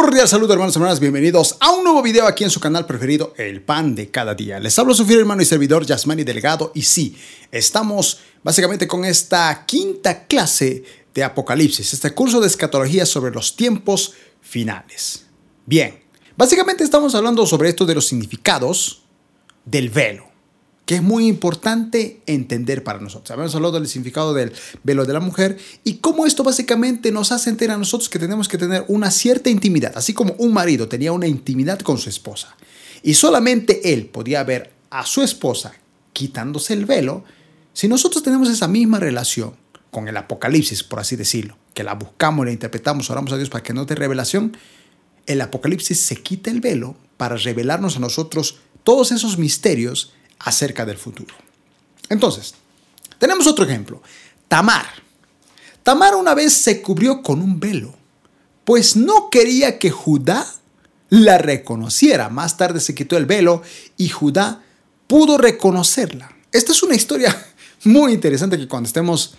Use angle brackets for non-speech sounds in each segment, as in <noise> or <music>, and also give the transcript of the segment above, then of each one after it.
Cordial saludo hermanos y hermanas, bienvenidos a un nuevo video aquí en su canal preferido, El Pan de Cada Día. Les hablo su fiel hermano y servidor Yasmani Delgado y sí, estamos básicamente con esta quinta clase de Apocalipsis, este curso de escatología sobre los tiempos finales. Bien, básicamente estamos hablando sobre esto de los significados del velo que es muy importante entender para nosotros. Habíamos hablado del significado del velo de la mujer y cómo esto básicamente nos hace entender a nosotros que tenemos que tener una cierta intimidad, así como un marido tenía una intimidad con su esposa y solamente él podía ver a su esposa quitándose el velo, si nosotros tenemos esa misma relación con el Apocalipsis, por así decirlo, que la buscamos, la interpretamos, oramos a Dios para que nos dé revelación, el Apocalipsis se quita el velo para revelarnos a nosotros todos esos misterios acerca del futuro. Entonces, tenemos otro ejemplo. Tamar. Tamar una vez se cubrió con un velo, pues no quería que Judá la reconociera. Más tarde se quitó el velo y Judá pudo reconocerla. Esta es una historia <laughs> muy interesante que cuando estemos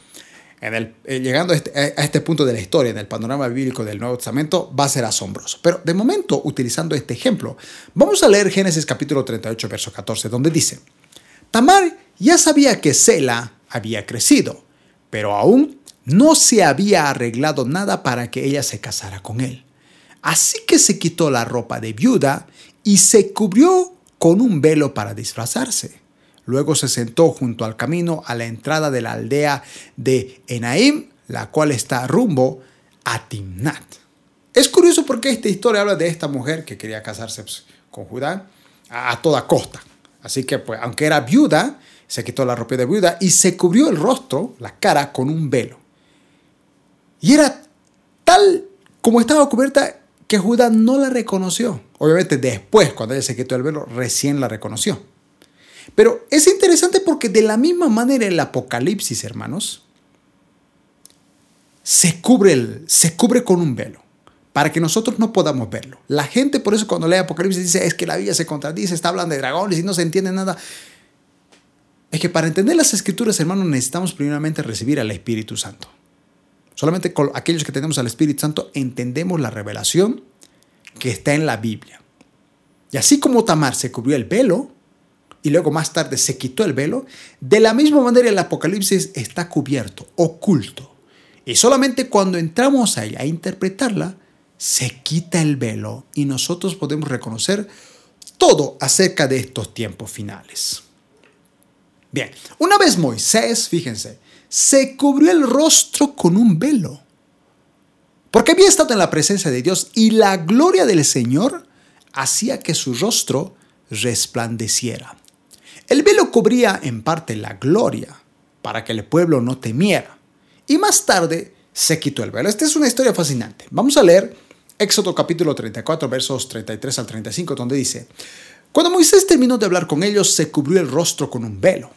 en el, eh, llegando a este, a este, punto de la historia, en el panorama bíblico del Nuevo Testamento, va a ser asombroso. Pero de momento, utilizando este ejemplo, vamos a leer Génesis capítulo 38, verso 14, donde dice, Tamar ya sabía que Sela había crecido, pero aún no se había arreglado nada para que ella se casara con él. Así que se quitó la ropa de viuda y se cubrió con un velo para disfrazarse. Luego se sentó junto al camino a la entrada de la aldea de Enaim, la cual está rumbo a Timnat. Es curioso porque esta historia habla de esta mujer que quería casarse pues, con Judá a toda costa. Así que, pues, aunque era viuda, se quitó la ropa de viuda y se cubrió el rostro, la cara, con un velo. Y era tal como estaba cubierta que Judá no la reconoció. Obviamente después, cuando ella se quitó el velo, recién la reconoció. Pero es interesante porque de la misma manera el Apocalipsis, hermanos, se cubre, el, se cubre con un velo para que nosotros no podamos verlo. La gente por eso cuando lee Apocalipsis dice es que la Biblia se contradice, está hablando de dragones y no se entiende nada. Es que para entender las escrituras, hermanos, necesitamos primeramente recibir al Espíritu Santo. Solamente con aquellos que tenemos al Espíritu Santo entendemos la revelación que está en la Biblia. Y así como Tamar se cubrió el velo y luego más tarde se quitó el velo, de la misma manera el Apocalipsis está cubierto, oculto. Y solamente cuando entramos ahí a interpretarla, se quita el velo y nosotros podemos reconocer todo acerca de estos tiempos finales. Bien, una vez Moisés, fíjense, se cubrió el rostro con un velo, porque había estado en la presencia de Dios y la gloria del Señor hacía que su rostro resplandeciera. El velo cubría en parte la gloria para que el pueblo no temiera. Y más tarde se quitó el velo. Esta es una historia fascinante. Vamos a leer Éxodo capítulo 34, versos 33 al 35, donde dice, Cuando Moisés terminó de hablar con ellos, se cubrió el rostro con un velo.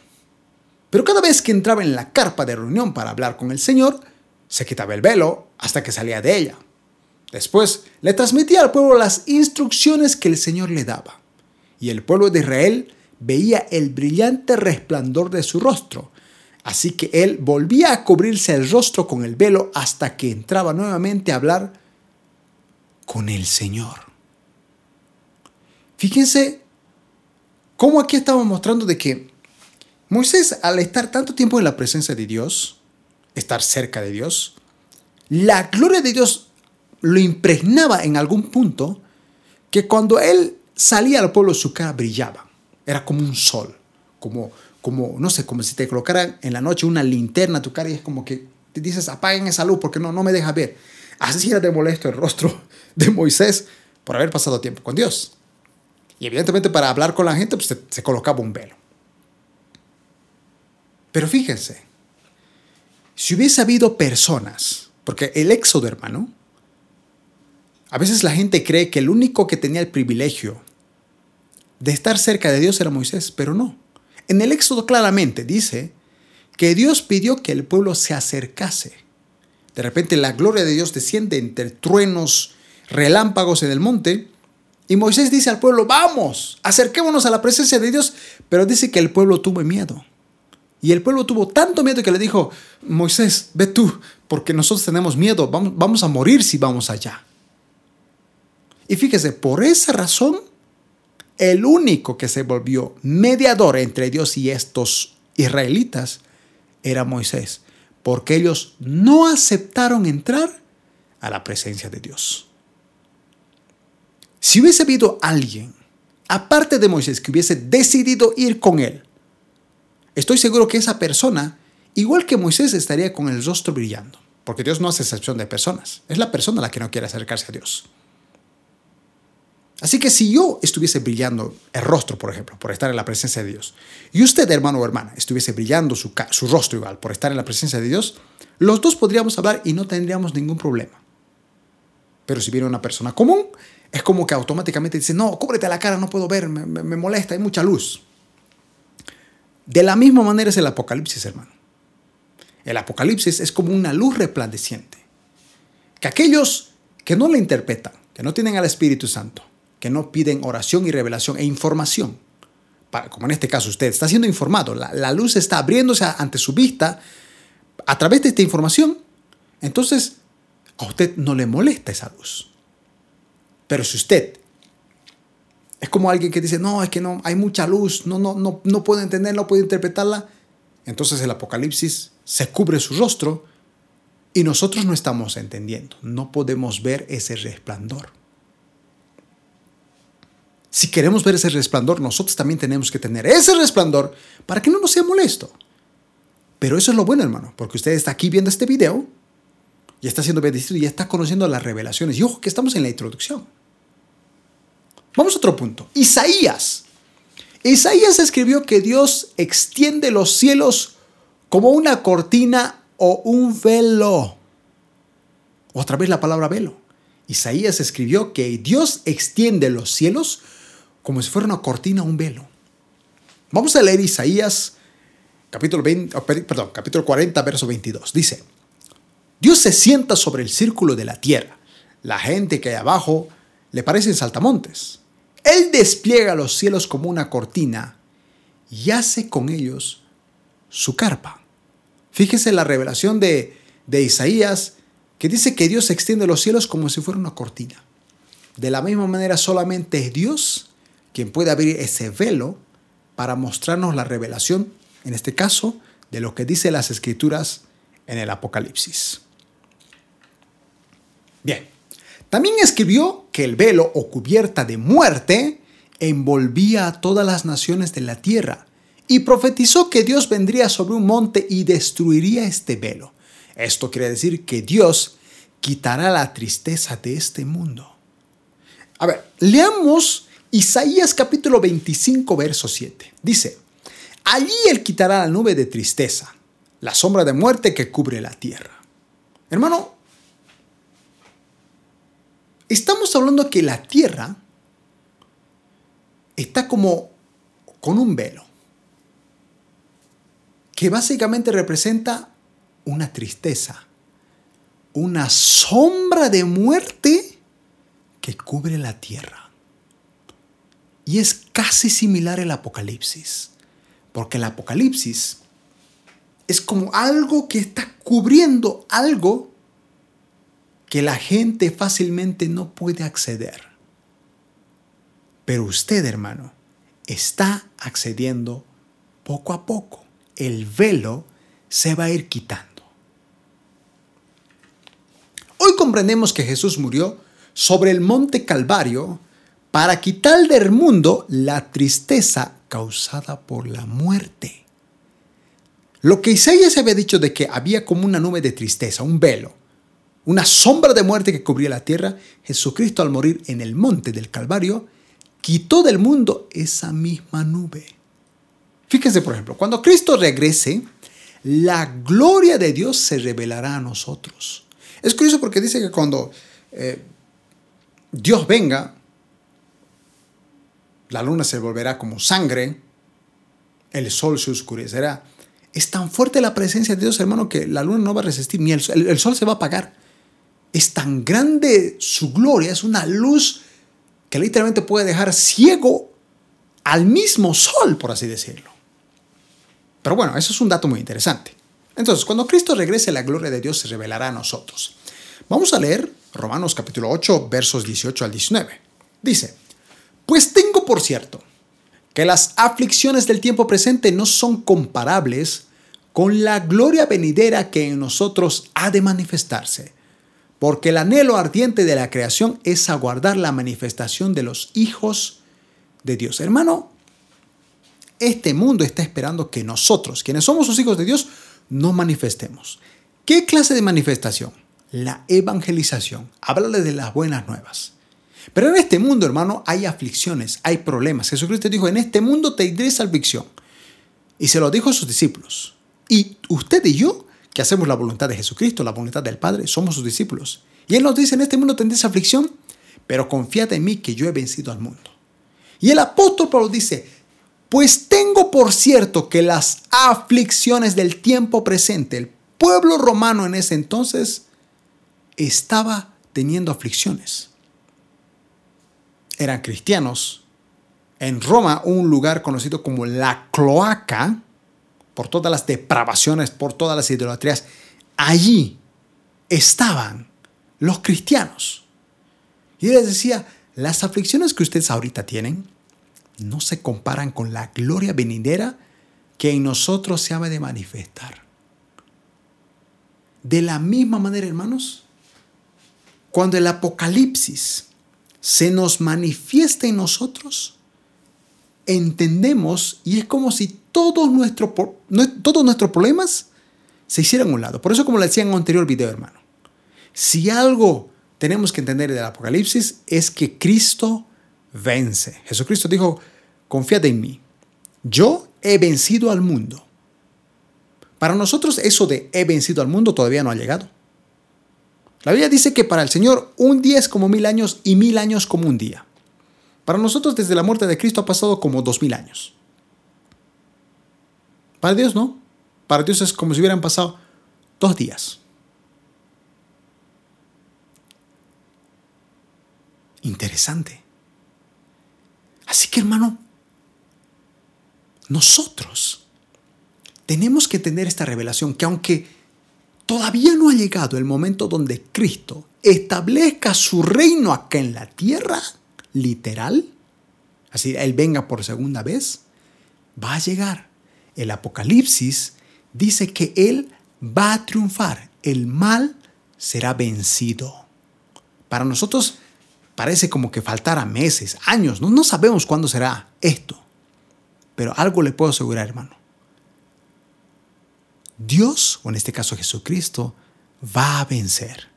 Pero cada vez que entraba en la carpa de reunión para hablar con el Señor, se quitaba el velo hasta que salía de ella. Después le transmitía al pueblo las instrucciones que el Señor le daba. Y el pueblo de Israel veía el brillante resplandor de su rostro. Así que él volvía a cubrirse el rostro con el velo hasta que entraba nuevamente a hablar con el Señor. Fíjense cómo aquí estamos mostrando de que Moisés, al estar tanto tiempo en la presencia de Dios, estar cerca de Dios, la gloria de Dios lo impregnaba en algún punto que cuando él salía al pueblo su cara brillaba. Era como un sol, como, como no sé, como si te colocaran en la noche una linterna a tu cara y es como que te dices apaguen esa luz porque no, no me deja ver. Así era de molesto el rostro <laughs> de Moisés por haber pasado tiempo con Dios. Y evidentemente para hablar con la gente pues, se, colocaba un velo. Pero fíjense, si hubiese habido personas, porque el éxodo, hermano, a veces la gente cree que el único que tenía el privilegio de estar cerca de Dios era Moisés, pero no. En el éxodo claramente dice que Dios pidió que el pueblo se acercase. De repente la gloria de Dios desciende entre truenos, relámpagos en el monte. Y Moisés dice al pueblo, vamos, acerquémonos a la presencia de Dios. Pero dice que el pueblo tuvo miedo. Y el pueblo tuvo tanto miedo que le dijo, Moisés, ve tú, porque nosotros tenemos miedo, vamos, vamos a morir si vamos allá. Y fíjese, por esa razón, el único que se volvió mediador entre Dios y estos israelitas era Moisés, porque ellos no aceptaron entrar a la presencia de Dios. Si hubiese habido alguien, aparte de Moisés, que hubiese decidido ir con él, estoy seguro que esa persona, igual que Moisés, estaría con el rostro brillando, porque Dios no hace excepción de personas, es la persona la que no quiere acercarse a Dios. Así que si yo estuviese brillando el rostro, por ejemplo, por estar en la presencia de Dios, y usted, hermano o hermana, estuviese brillando su, su rostro igual por estar en la presencia de Dios, los dos podríamos hablar y no tendríamos ningún problema. Pero si viene una persona común, es como que automáticamente dice, no, cúbrete la cara, no puedo ver, me, me, molesta, hay mucha luz. De la misma manera es el Apocalipsis, hermano. El Apocalipsis es como una luz resplandeciente. Que aquellos que no la interpretan, que no tienen al Espíritu Santo, que no piden oración y revelación e información, como en este caso usted, está siendo informado, la, la luz está abriéndose ante su vista a través de esta información, entonces a usted no le molesta esa luz. Pero si usted es como alguien que dice, no, es que no, hay mucha luz, no, no, no, no puedo entender, no puedo interpretarla, entonces el Apocalipsis se cubre su rostro y nosotros no estamos entendiendo, no podemos ver ese resplandor. Si queremos ver ese resplandor, nosotros también tenemos que tener ese resplandor para que no nos sea molesto. Pero eso es lo bueno, hermano, porque usted está aquí viendo este video y está siendo bendecido y está conociendo las revelaciones. Y ojo que estamos en la introducción. Vamos a otro punto. Isaías. Isaías escribió que Dios extiende los cielos como una cortina o un velo. Otra vez la palabra velo. Isaías escribió que Dios extiende los cielos como si fuera una cortina o un velo. Vamos a leer Isaías capítulo, 20, perdón, capítulo 40, verso 22. Dice, Dios se sienta sobre el círculo de la tierra. La gente que hay abajo le parecen saltamontes. Él despliega los cielos como una cortina y hace con ellos su carpa. Fíjese la revelación de, de Isaías que dice que Dios extiende los cielos como si fuera una cortina. De la misma manera solamente Dios quien puede abrir ese velo para mostrarnos la revelación, en este caso, de lo que dice las escrituras en el Apocalipsis. Bien, también escribió que el velo o cubierta de muerte envolvía a todas las naciones de la tierra y profetizó que Dios vendría sobre un monte y destruiría este velo. Esto quiere decir que Dios quitará la tristeza de este mundo. A ver, leamos Isaías capítulo 25, verso 7. Dice, allí Él quitará la nube de tristeza, la sombra de muerte que cubre la tierra. Hermano, Estamos hablando que la tierra está como con un velo, que básicamente representa una tristeza, una sombra de muerte que cubre la tierra. Y es casi similar al Apocalipsis, porque el Apocalipsis es como algo que está cubriendo algo que la gente fácilmente no puede acceder. Pero usted, hermano, está accediendo poco a poco. El velo se va a ir quitando. Hoy comprendemos que Jesús murió sobre el monte Calvario para quitar del mundo la tristeza causada por la muerte. Lo que Isaías había dicho de que había como una nube de tristeza, un velo, una sombra de muerte que cubría la tierra, Jesucristo al morir en el monte del Calvario, quitó del mundo esa misma nube. Fíjense, por ejemplo, cuando Cristo regrese, la gloria de Dios se revelará a nosotros. Es curioso porque dice que cuando eh, Dios venga, la luna se volverá como sangre, el sol se oscurecerá. Es tan fuerte la presencia de Dios, hermano, que la luna no va a resistir, ni el sol se va a apagar es tan grande su gloria, es una luz que literalmente puede dejar ciego al mismo sol, por así decirlo. Pero bueno, eso es un dato muy interesante. Entonces, cuando Cristo regrese, la gloria de Dios se revelará a nosotros. Vamos a leer Romanos capítulo 8, versos 18 al 19. Dice, pues tengo por cierto que las aflicciones del tiempo presente no son comparables con la gloria venidera que en nosotros ha de manifestarse, porque el anhelo ardiente de la creación es aguardar la manifestación de los hijos de Dios. Hermano, este mundo está esperando que nosotros, quienes somos los hijos de Dios, nos manifestemos. ¿Qué clase de manifestación? La evangelización. Háblale de las buenas nuevas. Pero en este mundo, hermano, hay aflicciones, hay problemas. Jesucristo dijo, en este mundo te tendréis aflicción. Y se lo dijo a sus discípulos. Y usted y yo, que hacemos la voluntad de Jesucristo, la voluntad del Padre, somos sus discípulos. Y Él nos dice, en este mundo tendréis aflicción, pero confiad en mí que yo he vencido al mundo. Y el apóstol Pablo dice, pues tengo por cierto que las aflicciones del tiempo presente, el pueblo romano en ese entonces estaba teniendo aflicciones. Eran cristianos. En Roma, un lugar conocido como la cloaca, por todas las depravaciones, por todas las idolatrías, allí estaban los cristianos. Y les decía, las aflicciones que ustedes ahorita tienen no se comparan con la gloria venidera que en nosotros se ha de manifestar. De la misma manera, hermanos, cuando el Apocalipsis se nos manifiesta en nosotros, entendemos y es como si todos, nuestro, todos nuestros problemas se hicieran a un lado. Por eso, como le decía en un anterior video, hermano, si algo tenemos que entender del Apocalipsis es que Cristo vence. Jesucristo dijo, confiad en mí. Yo he vencido al mundo. Para nosotros eso de he vencido al mundo todavía no ha llegado. La Biblia dice que para el Señor un día es como mil años y mil años como un día. Para nosotros desde la muerte de Cristo ha pasado como dos mil años. Para Dios no. Para Dios es como si hubieran pasado dos días. Interesante. Así que hermano, nosotros tenemos que tener esta revelación que aunque todavía no ha llegado el momento donde Cristo establezca su reino acá en la tierra, literal, así Él venga por segunda vez, va a llegar. El Apocalipsis dice que Él va a triunfar, el mal será vencido. Para nosotros parece como que faltara meses, años, no, no sabemos cuándo será esto. Pero algo le puedo asegurar, hermano. Dios, o en este caso Jesucristo, va a vencer.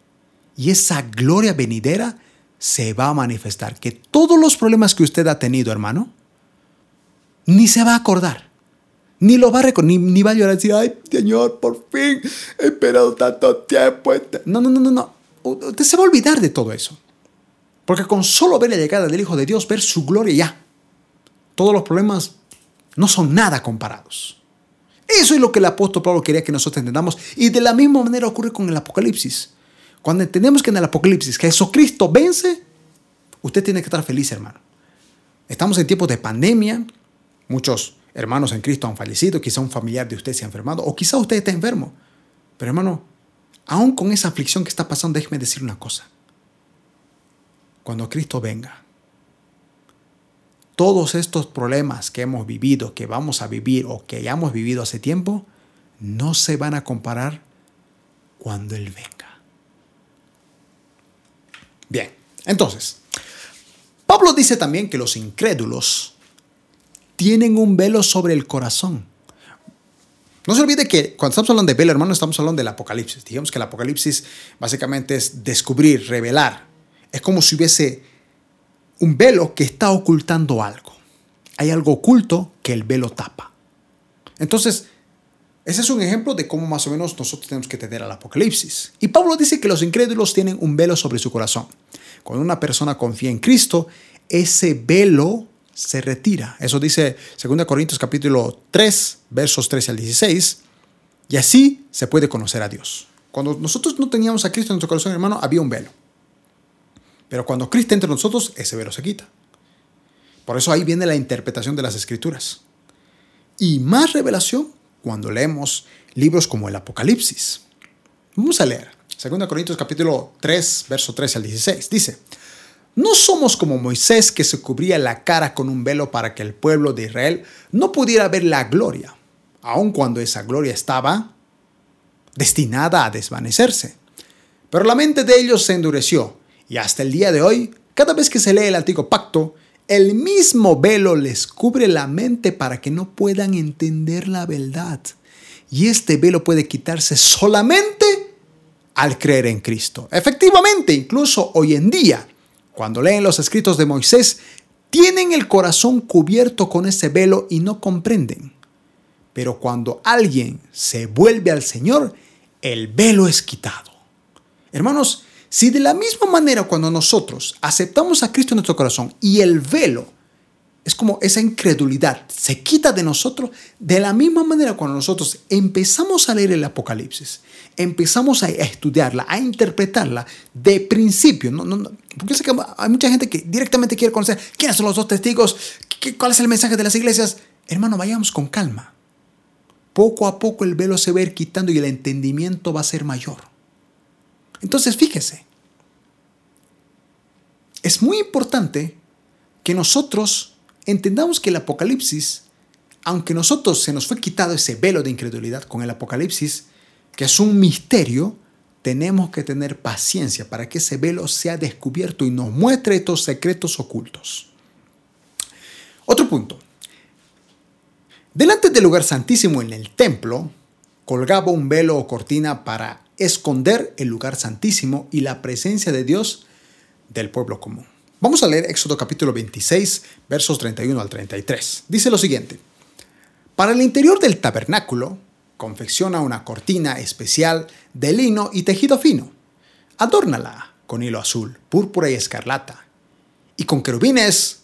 Y esa gloria venidera se va a manifestar. Que todos los problemas que usted ha tenido, hermano, ni se va a acordar. Ni lo va a recordar, ni, va a llorar y decir, ay, Señor, por fin, he esperado tanto tiempo. No, no, no, no, no. Usted se va a olvidar de todo eso. Porque con solo ver la llegada del Hijo de Dios, ver su gloria ya, todos los problemas no son nada comparados. Eso es lo que el apóstol Pablo quería que nosotros entendamos. Y de la misma manera ocurre con el Apocalipsis. Cuando entendemos que en el Apocalipsis Jesucristo vence, usted tiene que estar feliz, hermano. Estamos en tiempos de pandemia. Muchos hermanos en Cristo han fallecido. Quizá un familiar de usted se ha enfermado. O quizá usted está enfermo. Pero hermano, aún con esa aflicción que está pasando, déjeme decir una cosa. Cuando Cristo venga, todos estos problemas que hemos vivido, que vamos a vivir o que hayamos vivido hace tiempo, no se van a comparar cuando Él venga. Bien, entonces, Pablo dice también que los incrédulos tienen un velo sobre el corazón. No se olvide que cuando estamos hablando de velo, hermano, estamos hablando del Apocalipsis. Digamos que el Apocalipsis básicamente es descubrir, revelar. Es como si hubiese un velo que está ocultando algo. Hay algo oculto que el velo tapa. Entonces, ese es un ejemplo de cómo más o menos nosotros tenemos que tener al Apocalipsis. Y Pablo dice que los incrédulos tienen un velo sobre su corazón. Cuando una persona confía en Cristo, ese velo se retira. Eso dice 2 Corintios capítulo 3, versos 13 al 16. Y así se puede conocer a Dios. Cuando nosotros no teníamos a Cristo en nuestro corazón, hermano, había un velo. Pero cuando Cristo entra en nosotros, ese velo se quita. Por eso ahí viene la interpretación de las escrituras. Y más revelación cuando leemos libros como el Apocalipsis. Vamos a leer 2 Corintios capítulo 3, verso 13 al 16. Dice, no somos como Moisés que se cubría la cara con un velo para que el pueblo de Israel no pudiera ver la gloria, aun cuando esa gloria estaba destinada a desvanecerse. Pero la mente de ellos se endureció y hasta el día de hoy, cada vez que se lee el antiguo pacto, el mismo velo les cubre la mente para que no puedan entender la verdad. Y este velo puede quitarse solamente al creer en Cristo. Efectivamente, incluso hoy en día, cuando leen los escritos de Moisés, tienen el corazón cubierto con ese velo y no comprenden. Pero cuando alguien se vuelve al Señor, el velo es quitado. Hermanos, si de la misma manera cuando nosotros aceptamos a Cristo en nuestro corazón y el velo es como esa incredulidad se quita de nosotros, de la misma manera cuando nosotros empezamos a leer el Apocalipsis, empezamos a estudiarla, a interpretarla de principio, no, no, porque sé que hay mucha gente que directamente quiere conocer quiénes son los dos testigos, cuál es el mensaje de las iglesias. Hermano, vayamos con calma. Poco a poco el velo se va a ir quitando y el entendimiento va a ser mayor. Entonces, fíjese, es muy importante que nosotros entendamos que el Apocalipsis, aunque nosotros se nos fue quitado ese velo de incredulidad con el Apocalipsis, que es un misterio, tenemos que tener paciencia para que ese velo sea descubierto y nos muestre estos secretos ocultos. Otro punto. Delante del lugar santísimo en el templo, colgaba un velo o cortina para esconder el lugar santísimo y la presencia de Dios del pueblo común. Vamos a leer Éxodo capítulo 26, versos 31 al 33. Dice lo siguiente. Para el interior del tabernáculo, confecciona una cortina especial de lino y tejido fino. Adórnala con hilo azul, púrpura y escarlata, y con querubines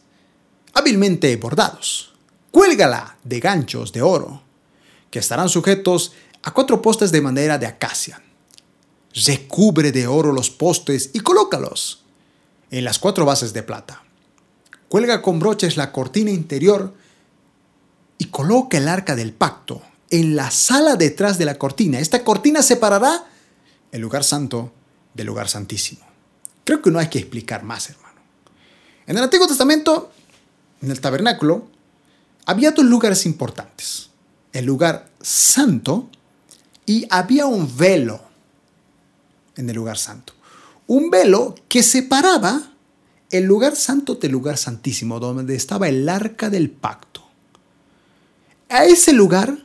hábilmente bordados. Cuélgala de ganchos de oro, que estarán sujetos a cuatro postes de madera de acacia. Recubre de oro los postes y colócalos en las cuatro bases de plata. Cuelga con broches la cortina interior y coloca el arca del pacto en la sala detrás de la cortina. Esta cortina separará el lugar santo del lugar santísimo. Creo que no hay que explicar más, hermano. En el Antiguo Testamento, en el tabernáculo, había dos lugares importantes. El lugar santo y había un velo en el lugar santo un velo que separaba el lugar santo del lugar santísimo, donde estaba el arca del pacto. A ese lugar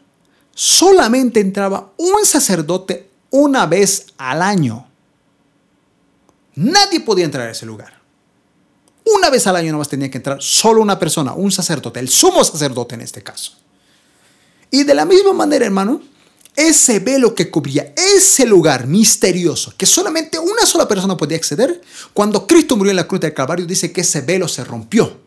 solamente entraba un sacerdote una vez al año. Nadie podía entrar a ese lugar. Una vez al año nomás tenía que entrar solo una persona, un sacerdote, el sumo sacerdote en este caso. Y de la misma manera, hermano, ese velo que cubría ese lugar misterioso que solamente una sola persona podía acceder, cuando Cristo murió en la cruz del Calvario dice que ese velo se rompió.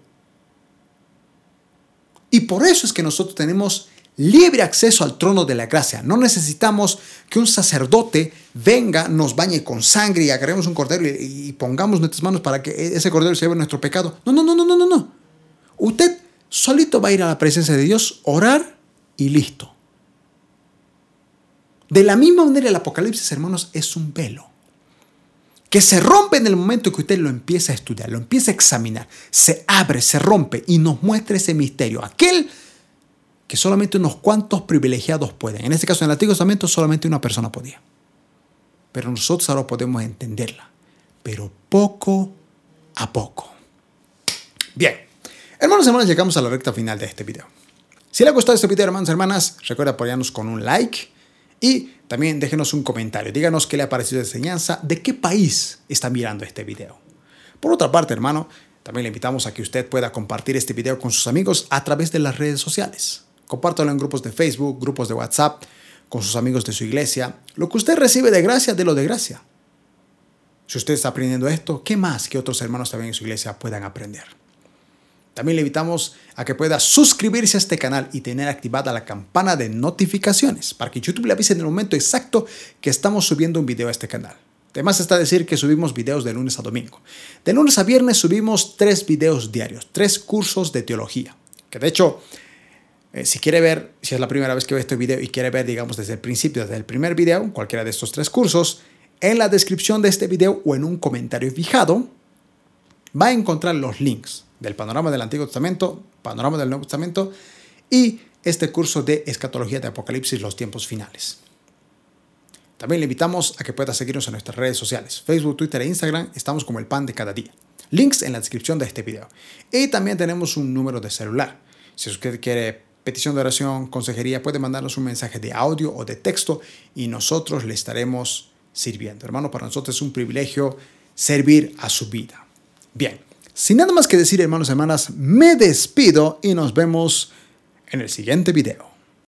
Y por eso es que nosotros tenemos libre acceso al trono de la gracia. No necesitamos que un sacerdote venga, nos bañe con sangre y agarremos un cordero y, pongamos nuestras manos para que ese cordero se lleve nuestro pecado. No, no, no, no, no, no, no. Usted solito va a ir a la presencia de Dios, orar y listo. De la misma manera el Apocalipsis, hermanos, es un velo que se rompe en el momento que usted lo empieza a estudiar, lo empieza a examinar, se abre, se rompe y nos muestra ese misterio, aquel que solamente unos cuantos privilegiados pueden. En este caso, en el Antiguo Testamento solamente una persona podía. Pero nosotros ahora podemos entenderla, pero poco a poco. Bien, hermanos y hermanas, llegamos a la recta final de este video. Si le ha gustado este video, hermanos y hermanas, recuerda apoyarnos con un like y también déjenos un comentario, díganos qué le ha parecido la enseñanza, de qué país está mirando este video. Por otra parte, hermano, también le invitamos a que usted pueda compartir este video con sus amigos a través de las redes sociales. Compártalo en grupos de Facebook, grupos de WhatsApp, con sus amigos de su iglesia. Lo que usted recibe de gracia, de lo de gracia. Si usted está aprendiendo esto, ¿qué más que otros hermanos también en su iglesia puedan aprender? También le invitamos a que pueda suscribirse a este canal y tener activada la campana de notificaciones para que YouTube le avise en el momento exacto que estamos subiendo un video a este canal. Además está decir que subimos videos de lunes a domingo. De lunes a viernes subimos tres videos diarios, tres cursos de teología. Que de hecho, eh, si quiere ver, si es la primera vez que ve este video y quiere ver, digamos, desde el principio, desde el primer video, cualquiera de estos tres cursos, En la descripción de este video o en un comentario fijado va a encontrar los links del panorama del Antiguo Testamento, panorama del Nuevo Testamento y este curso de escatología de Apocalipsis, los tiempos finales. También le invitamos a que pueda seguirnos en nuestras redes sociales, Facebook, Twitter e Instagram, estamos como el pan de cada día. Links en la descripción de este video. Y también tenemos un número de celular. Si usted quiere petición de oración, consejería, puede mandarnos un mensaje de audio o de texto y nosotros le estaremos sirviendo. Hermano, para nosotros es un privilegio servir a su vida. Bien, sin nada más que decir, hermanos y hermanas, me despido y nos vemos en el siguiente video.